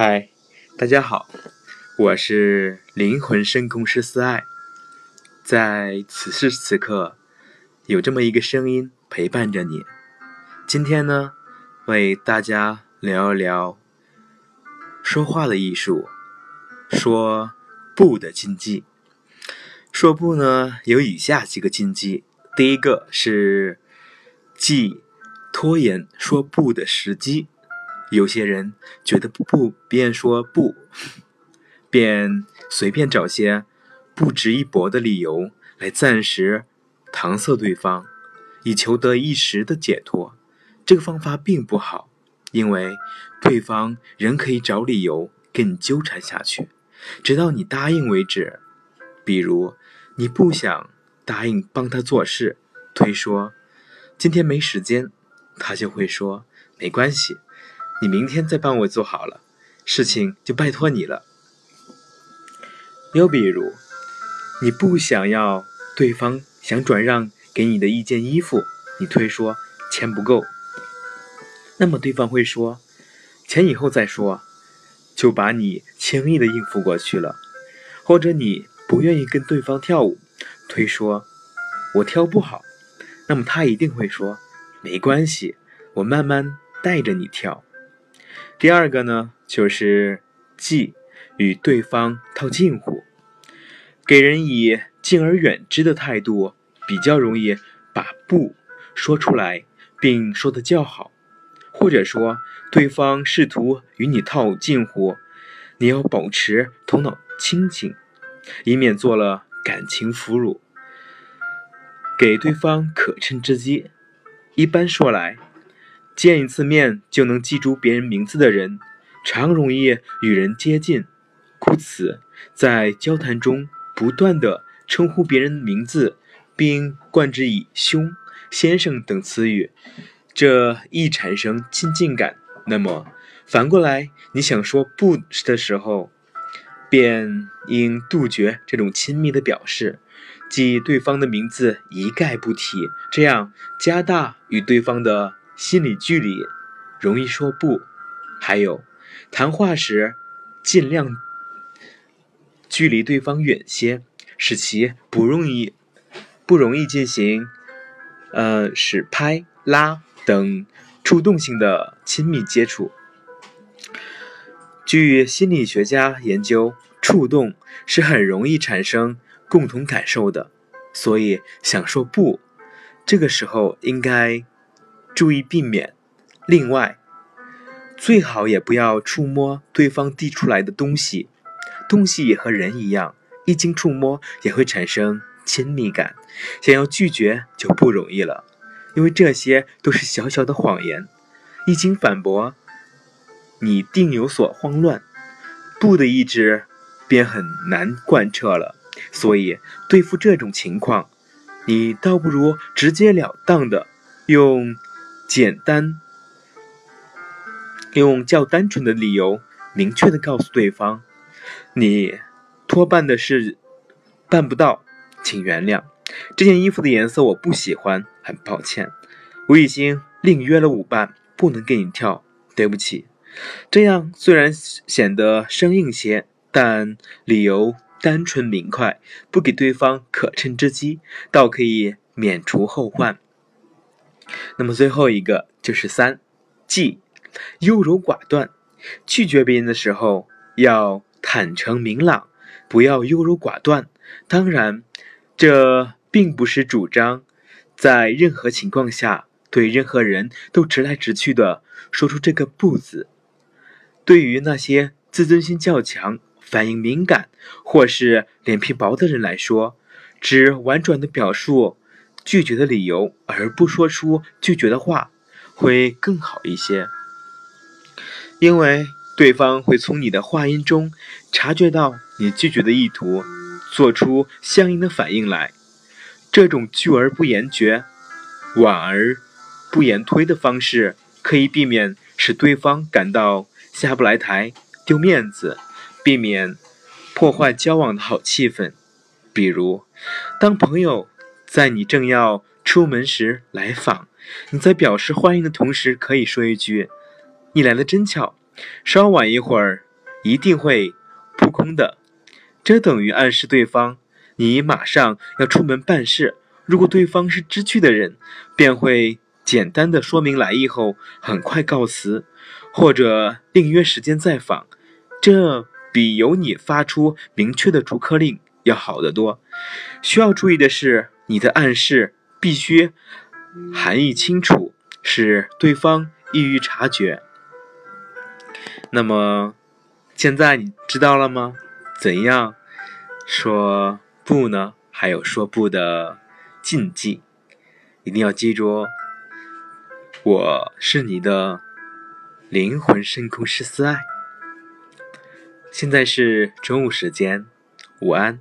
嗨，大家好，我是灵魂深空师思爱，在此时此刻，有这么一个声音陪伴着你。今天呢，为大家聊一聊说话的艺术，说不的禁忌。说不呢，有以下几个禁忌。第一个是忌拖延说不的时机。有些人觉得不便说不，便随便找些不值一驳的理由来暂时搪塞对方，以求得一时的解脱。这个方法并不好，因为对方仍可以找理由跟你纠缠下去，直到你答应为止。比如你不想答应帮他做事，推说今天没时间，他就会说没关系。你明天再帮我做好了，事情就拜托你了。又比如，你不想要对方想转让给你的一件衣服，你推说钱不够，那么对方会说钱以后再说，就把你轻易的应付过去了。或者你不愿意跟对方跳舞，推说我跳不好，那么他一定会说没关系，我慢慢带着你跳。第二个呢，就是忌与对方套近乎，给人以敬而远之的态度，比较容易把不说出来，并说得较好。或者说，对方试图与你套近乎，你要保持头脑清醒，以免做了感情俘虏，给对方可乘之机。一般说来。见一次面就能记住别人名字的人，常容易与人接近，故此在交谈中不断的称呼别人名字，并冠之以兄、先生等词语，这易产生亲近感。那么反过来，你想说不的时候，便应杜绝这种亲密的表示，即对方的名字一概不提，这样加大与对方的。心理距离，容易说不；还有，谈话时尽量距离对方远些，使其不容易不容易进行呃使拍、拉等触动性的亲密接触。据心理学家研究，触动是很容易产生共同感受的，所以想说不，这个时候应该。注意避免。另外，最好也不要触摸对方递出来的东西。东西也和人一样，一经触摸也会产生亲密感。想要拒绝就不容易了，因为这些都是小小的谎言。一经反驳，你定有所慌乱，不的意志便很难贯彻了。所以，对付这种情况，你倒不如直截了当的用。简单，用较单纯的理由，明确的告诉对方，你托办的事办不到，请原谅。这件衣服的颜色我不喜欢，很抱歉。我已经另约了舞伴，不能给你跳，对不起。这样虽然显得生硬些，但理由单纯明快，不给对方可乘之机，倒可以免除后患。那么最后一个就是三，忌优柔寡断。拒绝别人的时候要坦诚明朗，不要优柔寡断。当然，这并不是主张在任何情况下对任何人都直来直去的说出这个不字。对于那些自尊心较强、反应敏感或是脸皮薄的人来说，只婉转的表述。拒绝的理由，而不说出拒绝的话，会更好一些。因为对方会从你的话音中察觉到你拒绝的意图，做出相应的反应来。这种拒而不言绝、婉而不言推的方式，可以避免使对方感到下不来台、丢面子，避免破坏交往的好气氛。比如，当朋友。在你正要出门时来访，你在表示欢迎的同时，可以说一句：“你来的真巧。”稍晚一会儿，一定会扑空的。这等于暗示对方，你马上要出门办事。如果对方是知趣的人，便会简单的说明来意后，很快告辞，或者另约时间再访。这比由你发出明确的逐客令要好得多。需要注意的是，你的暗示必须含义清楚，使对方易于察觉。那么，现在你知道了吗？怎样说不呢？还有说不的禁忌，一定要记住哦。我是你的灵魂深空师思爱。现在是中午时间，午安。